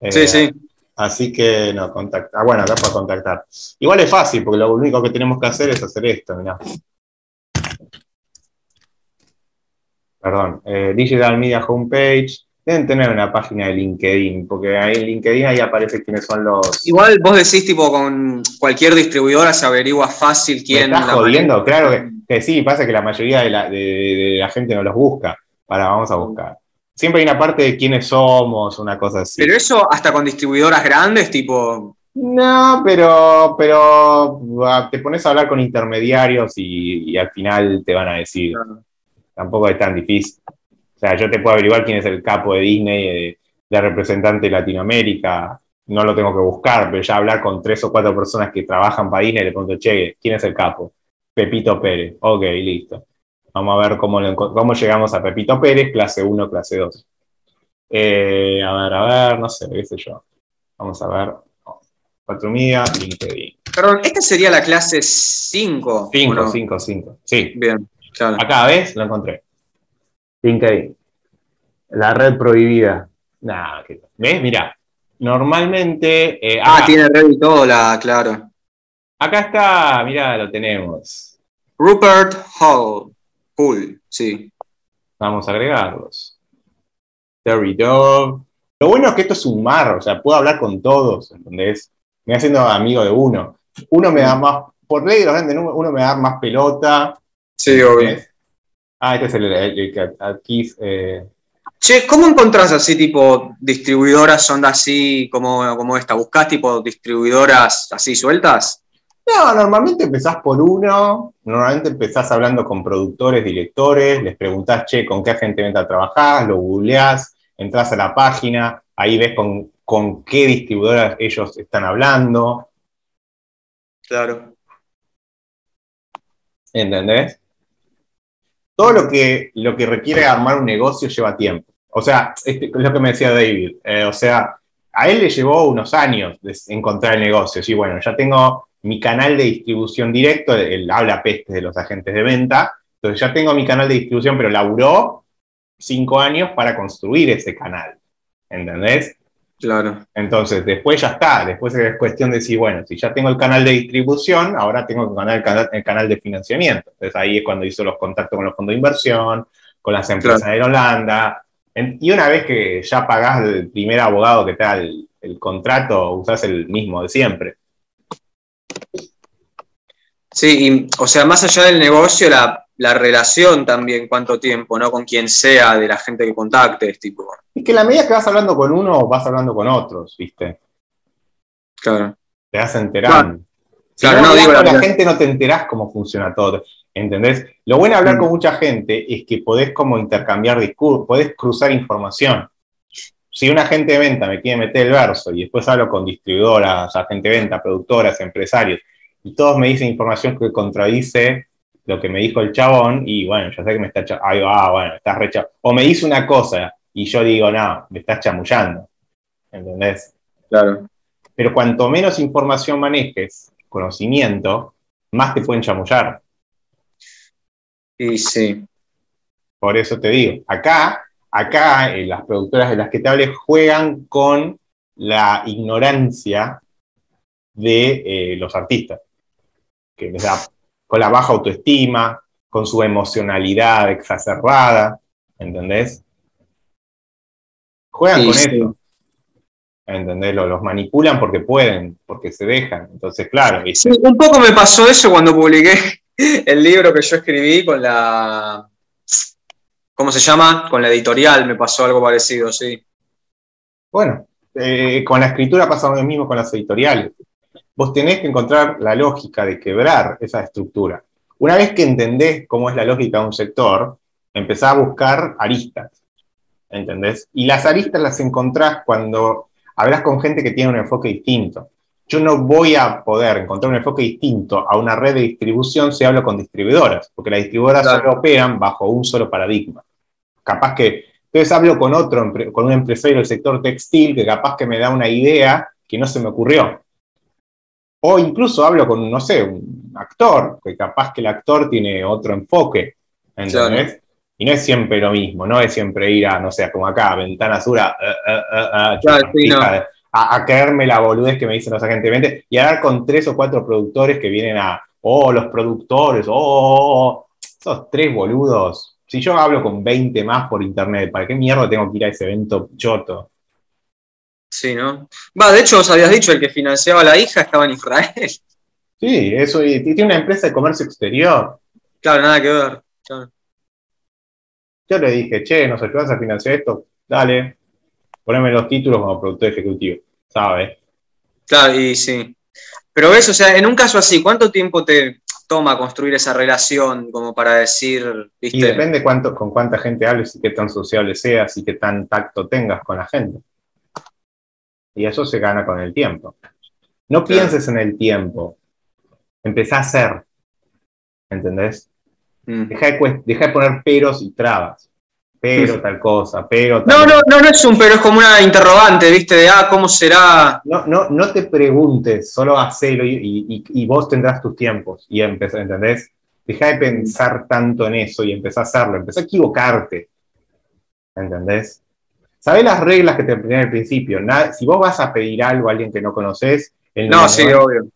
Eh, Sí, sí. Así que no, contacta. Ah, bueno, acá para contactar. Igual es fácil, porque lo único que tenemos que hacer es hacer esto, mirá. Perdón, eh, Digital Media Homepage. Deben tener una página de LinkedIn, porque ahí en LinkedIn ahí aparece quiénes son los. Igual vos decís, tipo, con cualquier distribuidora se averigua fácil ¿Me quién. estás la jodiendo? Claro que, que sí, pasa que la mayoría de la, de- de la gente no los busca. Para, vamos a buscar. Siempre hay una parte de quiénes somos, una cosa así. Pero eso hasta con distribuidoras grandes, tipo. No, pero, pero ah, te pones a hablar con intermediarios y, y al final te van a decir. Tampoco es tan difícil. O sea, yo te puedo averiguar quién es el capo de Disney, de, de representante de Latinoamérica. No lo tengo que buscar, pero ya hablar con tres o cuatro personas que trabajan para Disney, le pregunto, che, ¿quién es el capo? Pepito Pérez. Ok, listo. Vamos a ver cómo, lo cómo llegamos a Pepito Pérez, clase 1, clase 2. Eh, a ver, a ver, no sé, qué sé yo. Vamos a ver. Cuatro Media, LinkedIn. Perdón, esta sería la clase 5. 5, 5, 5. Sí, Bien, claro. acá, ¿ves? Lo encontré. LinkedIn. La red prohibida. Nah, ¿qué- ¿ves? Mirá. Normalmente. eh, Ah, acá, tiene red y todo, la, claro. acá está, mirá, lo tenemos. Rupert Hall. Sí. Vamos a agregarlos. Terry Dove. Lo bueno es que esto es un mar, o sea, puedo hablar con todos, ¿entendés? Me voy haciendo amigo de uno. Uno me da más, por ley de los grandes uno me da más pelota. Sí, obvio. Ah, este es el, el- el que aquí. eh, Che, ¿cómo encontrás así, tipo, distribuidoras onda así como, como esta? ¿Buscás, tipo, distribuidoras así sueltas? No, normalmente empezás por uno, normalmente empezás hablando con productores, directores, les preguntás, che, ¿con qué agente de venta trabajás? Lo googleás, entras a la página, ahí ves con, con qué distribuidoras ellos están hablando, Claro. ¿entendés? Todo lo que, lo que requiere armar un negocio lleva tiempo. O sea, este, es lo que me decía David, eh, o sea, a él le llevó unos años de encontrar el negocio. Sí, bueno, ya tengo mi canal de distribución directo, él habla peste de los agentes de venta, entonces ya tengo mi canal de distribución, pero laburó cinco años para construir ese canal, ¿entendés? Claro. Entonces, después ya está, después es cuestión de decir, bueno, si ya tengo el canal de distribución, ahora tengo que ganar el canal, el canal de financiamiento. Entonces ahí es cuando hizo los contactos con los fondos de inversión, con las empresas de Holanda. En- y una vez que ya pagás el primer abogado que te da el, el contrato, usás el mismo de siempre. Sí, y, o sea, más allá del negocio, la, la relación también, cuánto tiempo, ¿no? Con quien sea, de la gente que contactes, tipo. Es que la medida que vas hablando con uno, vas hablando con otros, ¿viste? Claro. Te vas enterando. Si Claro, no, digo la- la gente no te enterás cómo funciona todo. ¿Entendés? Lo bueno de hablar Mm. con mucha gente es que podés como intercambiar discursos, podés cruzar información. Si un agente de venta me quiere meter el verso y después hablo con distribuidoras, agente de venta, productoras, empresarios, y todos me dicen información que contradice lo que me dijo el chabón, y bueno, ya sé que me está ahí va, bueno, estás recha O me dice una cosa y yo digo, no, me estás chamullando. ¿Entendés? Claro. Pero cuanto menos información manejes, conocimiento, más te pueden chamullar. Y sí. Por eso te digo, acá, acá eh, las productoras de las que te hablé juegan con la ignorancia de eh, los artistas, que les da con la baja autoestima, con su emocionalidad exacerbada, ¿entendés? Juegan con eso. ¿Entendés? Los, manipulan porque pueden, porque se dejan. Entonces, claro. un poco me pasó eso cuando publiqué el libro que yo escribí con la. ¿Cómo se llama? Con la editorial me pasó algo parecido, sí. Bueno, eh, con la escritura pasa lo mismo con las editoriales. Vos tenés que encontrar la lógica de quebrar esa estructura. Una vez que entendés cómo es la lógica de un sector, empezás a buscar aristas. ¿Entendés? Y las aristas las encontrás cuando hablas con gente que tiene un enfoque distinto. Yo no voy a poder encontrar un enfoque distinto a una red de distribución si hablo con distribuidoras, porque las distribuidoras solo operan bajo un solo paradigma. Capaz que, entonces hablo con otro, con un empresario del sector textil que capaz que me da una idea que no se me ocurrió. O incluso hablo con, no sé, un actor, que capaz que el actor tiene otro enfoque. ¿Entendés? Y no es siempre lo mismo, no es siempre ir a, no sé, como acá, ventana sur, a, a, caerme la boludez que me dicen los agentes y hablar con tres o cuatro productores que vienen a, oh, los productores, oh, oh, oh, esos tres boludos. Si yo hablo con 20 más por internet, ¿para qué mierda tengo que ir a ese evento choto? Sí, ¿no? Va, de hecho, os habías dicho, el que financiaba a la hija estaba en Israel. Sí, eso, y tiene una empresa de comercio exterior. Claro, nada que ver. Claro. Yo le dije, che, ¿nos ayudas a financiar esto? Dale, poneme los títulos como productor ejecutivo, ¿sabes? Claro, y sí. Pero ves, o sea, en un caso así, ¿cuánto tiempo te toma construir esa relación como para decir, ¿viste? Y depende cuánto, con cuánta gente hables y qué tan sociable seas y qué tan tacto tengas con la gente. Y eso se gana con el tiempo. No pienses en el tiempo. Empezá a hacer. ¿Entendés? Mm. Deja, de, poner peros y trabas. Pero tal cosa, pero tal No, no, no, no es un pero, es como una interrogante, ¿viste? De, ah, ¿cómo será? No, no, no te preguntes, solo hacelo y, y, vos tendrás tus tiempos. Y empezar, ¿entendés? Deja de pensar tanto en eso y empezá a hacerlo. Empezá a equivocarte. ¿Entendés? ¿Sabés las reglas que te en al principio? si vos vas a pedir algo a alguien que no conoces, no, sí, obvio.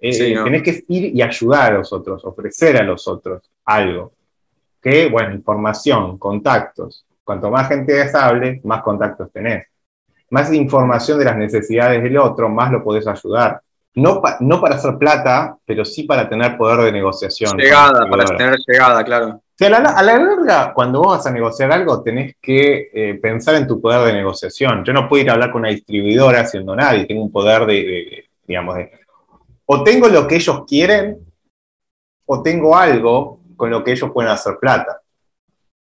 Eh, tenés que ir y ayudar a los otros, ofrecer a los otros algo. Que, bueno, información, contactos. Cuanto más gente hable, más contactos tenés. Más información de las necesidades del otro, más lo podés ayudar. No, no para hacer plata, pero sí para tener poder de negociación. Llegada, para tener llegada, claro. A, la, larga, cuando vos vas a negociar algo, tenés que eh, pensar en tu poder de negociación. Yo no puedo ir a hablar con una distribuidora siendo nadie, tengo un poder de digamos, de, o tengo lo que ellos quieren, o tengo algo con lo que ellos pueden hacer plata.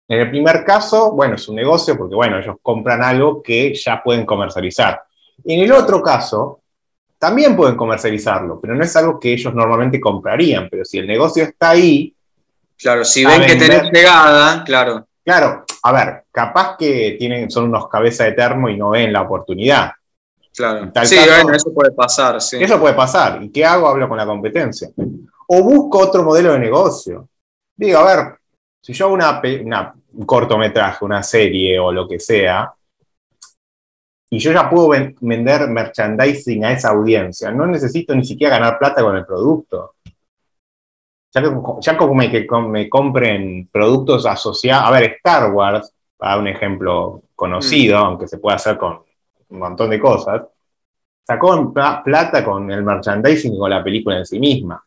En el primer caso, bueno, es un negocio porque, bueno, ellos compran algo que ya pueden comercializar. En el otro caso, también pueden comercializarlo, pero no es algo que ellos normalmente comprarían. Pero si el negocio está ahí. Claro, si ven que tenés pegada, claro. Claro, a ver, capaz que tienen, son unos cabezas de termo y no ven la oportunidad. Claro. sí, bueno, eso puede pasar, sí. Eso puede pasar. ¿Y qué hago? Hablo con la competencia. O busco otro modelo de negocio. Digo, a ver, si yo hago una, un cortometraje, una serie o lo que sea, y yo ya puedo vender merchandising a esa audiencia, no necesito ni siquiera ganar plata con el producto. Ya, como me, que me compren productos asociados, a ver, Star Wars, para un ejemplo conocido, mm. aunque se puede hacer con un montón de cosas, sacó plata con el merchandising y con la película en sí misma.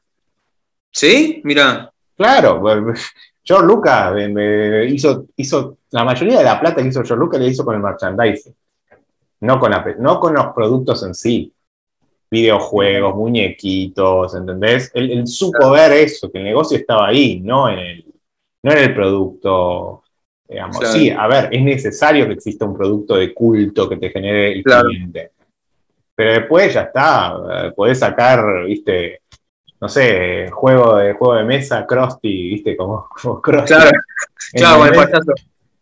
¿Sí? Mira. Claro, George Lucas hizo, hizo, la mayoría de la plata que hizo George Lucas le hizo con el merchandising, no con, no con los productos en sí. Videojuegos, muñequitos, ¿entendés? Él, supo ver eso, que el negocio estaba ahí, no en el, no en el producto Sí, a ver, es necesario que exista un producto de culto que te genere el cliente. Pero después ya está, eh, podés sacar, viste, no sé, juego de juego de mesa, Krusty, viste, como, como Krusty. Claro, claro,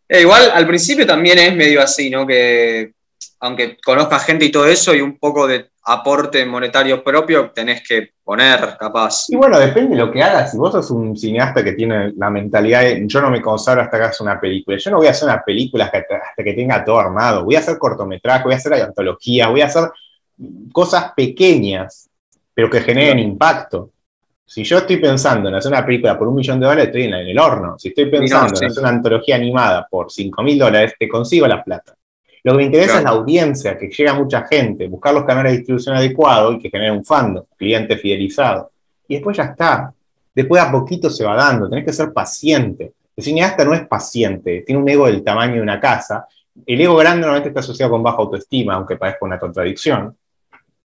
eh, igual al principio también es medio así, ¿no? Que aunque conozcas gente y todo eso, y un poco de aporte monetario propio, tenés que poner, capaz. Y bueno, depende de lo que hagas. Si vos sos un cineasta que tiene la mentalidad de yo no me consagro hasta que hagas una película, yo no voy a hacer una película hasta, que tenga todo armado, voy a hacer cortometraje, voy a hacer antologías, voy a hacer cosas pequeñas, pero que generen impacto. Si yo estoy pensando en hacer una película por un millón de dólares, estoy en el horno. Si estoy pensando en hacer una antología animada por cinco mil dólares, te consigo la plata. Lo que me interesa es la audiencia, que llega mucha gente, buscar los canales de distribución adecuados y que genere un fandom, cliente fidelizado. Y después ya está. Después a poquito se va dando, tenés que ser paciente. El cineasta no es paciente, tiene un ego del tamaño de una casa. El ego grande normalmente está asociado con baja autoestima, aunque parezca una contradicción.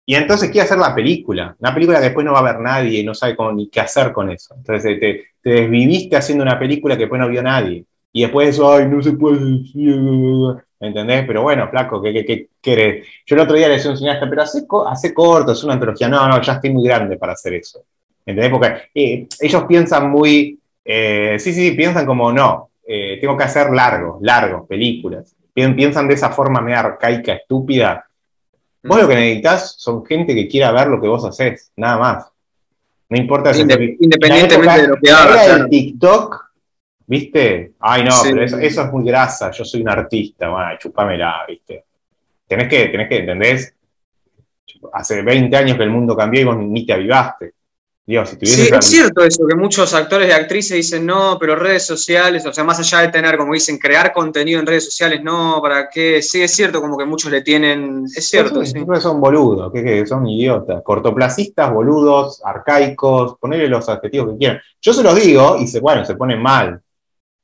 Y entonces quiere hacer la película, una película que después no va a ver nadie y no sabe cómo, ni qué hacer con eso. Entonces te, te, desviviste haciendo una película que después no vio nadie. Y después eso, ay, no se puede decir, ¿entendés? Pero bueno, flaco, ¿qué, qué, querés? Yo el otro día le decía a un cineasta, pero hace, hace corto, es una antología. No, no, ya estoy muy grande para hacer eso. ¿Entendés? Porque eh, ellos piensan muy, eh, sí, sí, piensan como, no, eh, tengo que hacer largos, largos, películas. Piensan de esa forma media arcaica, estúpida, Vos lo que necesitas son gente que quiera ver lo que vos haces, nada más. No importa si Independientemente de lo que hagas. El TikTok, ¿viste? Ay, no, pero eso, es muy grasa, yo soy un artista, bueno, chupámela, ¿viste? Tenés que, tenés que, ¿entendés? Hace 20 años que el mundo cambió y vos ni te avivaste sí, es cierto eso, que muchos actores y actrices dicen no, pero redes sociales, o sea, más allá de tener, como dicen, crear contenido en redes sociales, no, ¿para qué? Sí, es cierto, como que muchos le tienen, es cierto. Siempre son boludos, que, son idiotas, cortoplacistas, boludos, arcaicos, ponerle los adjetivos que quieran. Yo se los digo y se, bueno, se ponen mal.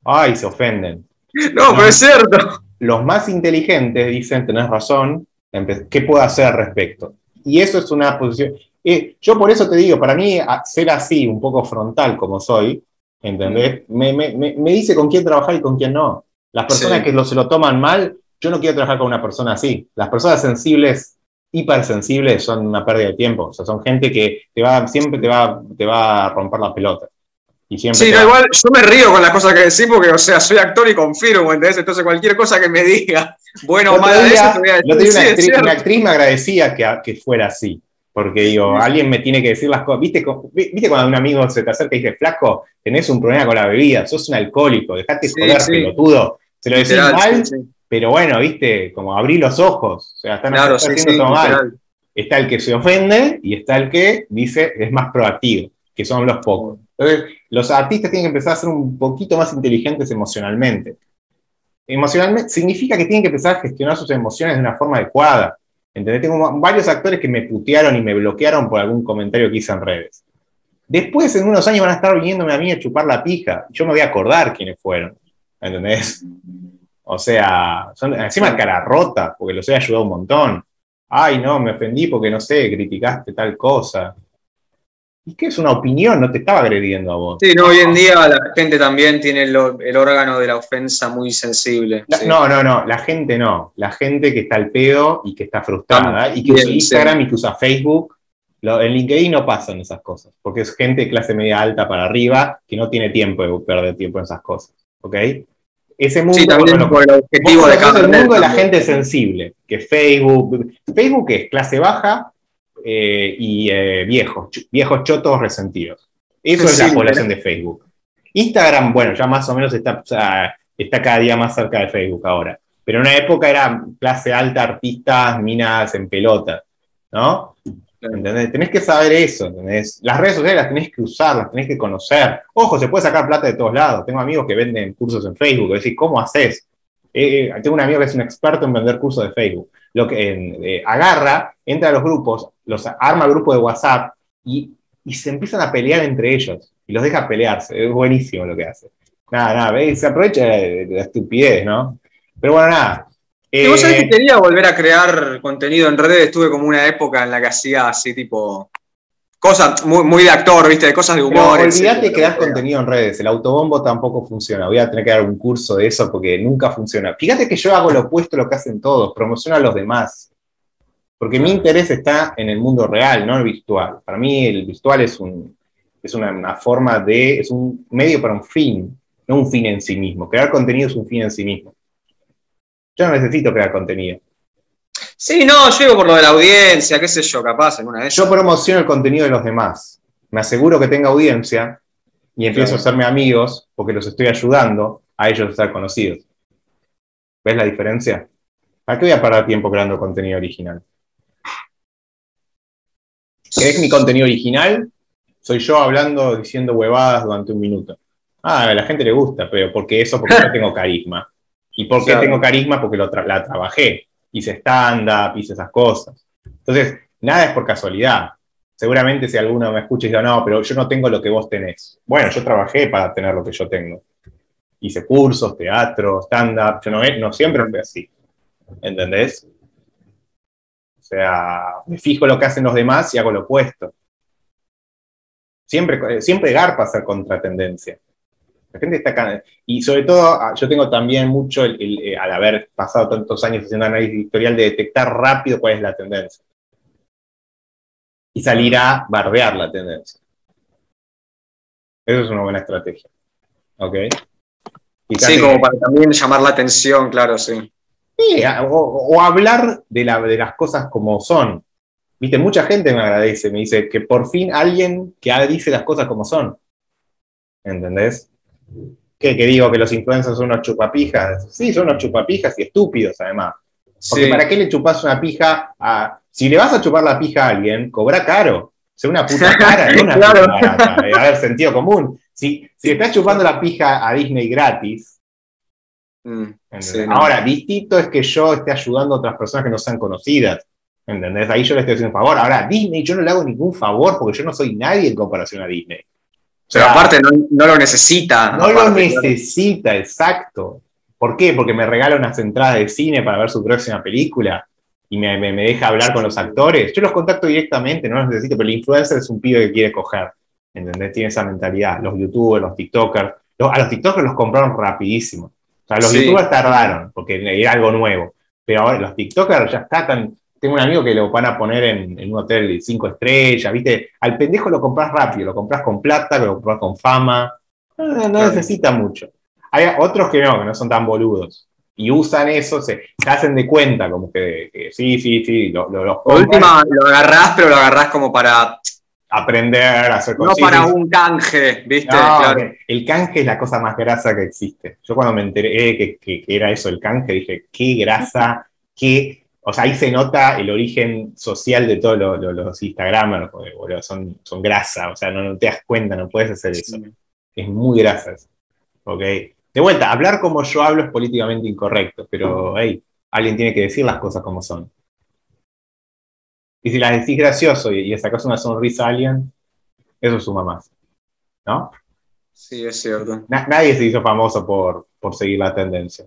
Ay, se ofenden. No, pero es cierto. Los más inteligentes dicen, tenés razón, ¿qué puedo hacer al respecto? Y eso es una posición, yo por eso te digo, para mí ser así, un poco frontal como soy, ¿entendés? Me, dice con quién trabajar y con quién no. Las personas que lo, se lo toman mal, yo no quiero trabajar con una persona así. Las personas sensibles, hipersensibles, son una pérdida de tiempo. O sea, son gente que te va, siempre te va, te va a romper la pelota. Y siempre sí, no, igual yo me río con las cosas que decís porque, o sea, soy actor y confirmo, ¿entendés? Entonces cualquier cosa que me diga, bueno o mala de eso, te voy a decir. Una, actriz, me agradecía que, que fuera así. Porque digo, alguien me tiene que decir las cosas. ¿Viste, ¿Viste cuando un amigo se te acerca y dice, flaco, tenés un problema con la bebida, sos un alcohólico, dejate joder, pelotudo? Se lo decís mal, pero bueno, viste, como abrí los ojos. O sea, están haciendo todo mal. Está el que se ofende y está el que dice es más proactivo, que son los pocos. Entonces, los artistas tienen que empezar a ser un poquito más inteligentes emocionalmente. Emocionalmente significa que tienen que empezar a gestionar sus emociones de una forma adecuada ¿Entendés? Tengo varios actores que me putearon y me bloquearon por algún comentario que hice en redes. Después, en unos años, van a estar viniéndome a mí a chupar la pija. Yo me voy a acordar quiénes fueron. ¿Entendés? O sea, son encima cara rota, porque los he ayudado un montón. Ay, no, me ofendí porque no sé, criticaste tal cosa. ¿Y qué es una opinión? No te estaba agrediendo a vos. Sí, no, hoy en día la gente también tiene el, órgano de la ofensa muy sensible. No, no, no, la gente no. La gente que está al pedo y que está frustrada y que usa Instagram y que usa Facebook. en LinkedIn no pasan esas cosas, porque es gente de clase media alta para arriba que no tiene tiempo de perder tiempo en esas cosas. ¿Ok? Ese mundo, sí, también el objetivo de el mundo de la gente sensible, que Facebook, Facebook es clase baja, eh, y eh, viejos, viejos chotos resentidos. Eso es la población de Facebook. Instagram, bueno, ya más o menos está, está cada día más cerca de Facebook ahora. Pero en una época era clase alta, artistas, minas en pelota, ¿no? ¿Entendés? Tenés que saber eso, ¿entendés? Las redes sociales las tenés que usar, las tenés que conocer. Ojo, se puede sacar plata de todos lados. Tengo amigos que venden cursos en Facebook, es decir, ¿cómo haces? Eh, tengo un amigo que es un experto en vender cursos de Facebook. Lo que agarra, entra a los grupos, los arma grupo de WhatsApp y, se empiezan a pelear entre ellos y los deja pelearse. Es buenísimo lo que hace. Nada, nada, se aprovecha de la estupidez, ¿no? Pero bueno, nada. Eh, vos sabés que quería volver a crear contenido en redes, estuve como una época en la que hacía así tipo cosas muy, muy de actor, ¿viste? De cosas de humor. Pero olvídate que das contenido en redes. El autobombo tampoco funciona. Voy a tener que dar un curso de eso porque nunca funciona. Fíjate que yo hago lo opuesto a lo que hacen todos. Promociono a los demás. Porque mi interés está en el mundo real, no el virtual. Para mí el virtual es, un, es una, forma de, es un medio para un fin, no un fin en sí mismo. Crear contenido es un fin en sí mismo. Yo no necesito crear contenido. Sí, no, yo digo por lo de la audiencia, qué sé yo, capaz en una de Yo promociono el contenido de los demás. Me aseguro que tenga audiencia y empiezo a hacerme amigos porque los estoy ayudando a ellos a ser conocidos. ¿Ves la diferencia? ¿Para qué voy a parar tiempo creando contenido original? ¿Qué es mi contenido original? Soy yo hablando, diciendo huevadas durante un minuto. Ah, a la gente le gusta, pero porque eso, porque yo tengo carisma. ¿Y por qué tengo carisma? Porque lo la trabajé. Hice stand-up, hice esas cosas. Entonces, nada es por casualidad. Seguramente si alguno me escucha y dice, no, pero yo no tengo lo que vos tenés. Bueno, yo trabajé para tener lo que yo tengo. Hice cursos, teatro, stand-up. Yo no, no siempre fui así. ¿Entendés? O sea, me fijo lo que hacen los demás y hago lo opuesto. Siempre, siempre garpa ser contratendencia. La gente está acá. Y sobre todo, ah, yo tengo también mucho, eh, al haber pasado tantos años haciendo análisis editorial, de detectar rápido cuál es la tendencia. Y salir a bardear la tendencia. Eso es una buena estrategia. ¿Ok? sí, como para también llamar la atención, claro, sí. Sí, o, hablar de, de las cosas como son. Viste, mucha gente me agradece, me dice que por fin alguien que dice las cosas como son. ¿Entendés? ¿Qué, que digo que los influencers son unos chupapijas? Sí, son unos chupapijas y estúpidos además. Porque ¿para qué le chupas una pija a... Si le vas a chupar la pija a alguien, cobra caro. sea, una puta cara, no una puta barata. a ver, sentido común. Si, si estás chupando la pija a Disney gratis, mm, Ahora, distinto es que yo esté ayudando a otras personas que no sean conocidas. ¿Entendés? Ahí yo le estoy haciendo un favor. Ahora, Disney yo no le hago ningún favor porque yo no soy nadie en comparación a Disney. Pero aparte no, lo necesita. No lo necesita, exacto. ¿Por qué? Porque me regala unas entradas de cine para ver su próxima película y me, deja hablar con los actores. Yo los contacto directamente, no los necesito, pero el influencer es un pibe que quiere coger. ¿Entendés? Tiene esa mentalidad. Los youtubers, los tiktokers. a los tiktokers los compraron rapidísimo. O sea, los youtubers tardaron porque era algo nuevo. Pero ahora los tiktokers ya están tengo un amigo que lo van a poner en, un hotel de cinco estrellas, ¿viste? Al pendejo lo compras rápido, lo compras con plata, lo compras con fama. No, necesita mucho. Hay otros que no, que no son tan boludos. Y usan eso, se, hacen de cuenta, como que, sí, sí, sí, lo, lo, última, lo agarrás, pero lo agarrás como para aprender a hacer cosas. No para un canje, ¿viste? El canje es la cosa más grasa que existe. Yo cuando me enteré que, que, era eso el canje, dije, qué grasa, qué o sea, ahí se nota el origen social de todos los, Instagramers, son, son grasa, o sea, no, te das cuenta, no puedes hacer eso. Es muy grasa eso. ¿Ok? De vuelta, hablar como yo hablo es políticamente incorrecto, pero hey, alguien tiene que decir las cosas como son. Y si las decís gracioso y, y sacas una sonrisa a alguien, eso suma más. ¿No? Sí, es cierto. nadie se hizo famoso por, por seguir la tendencia.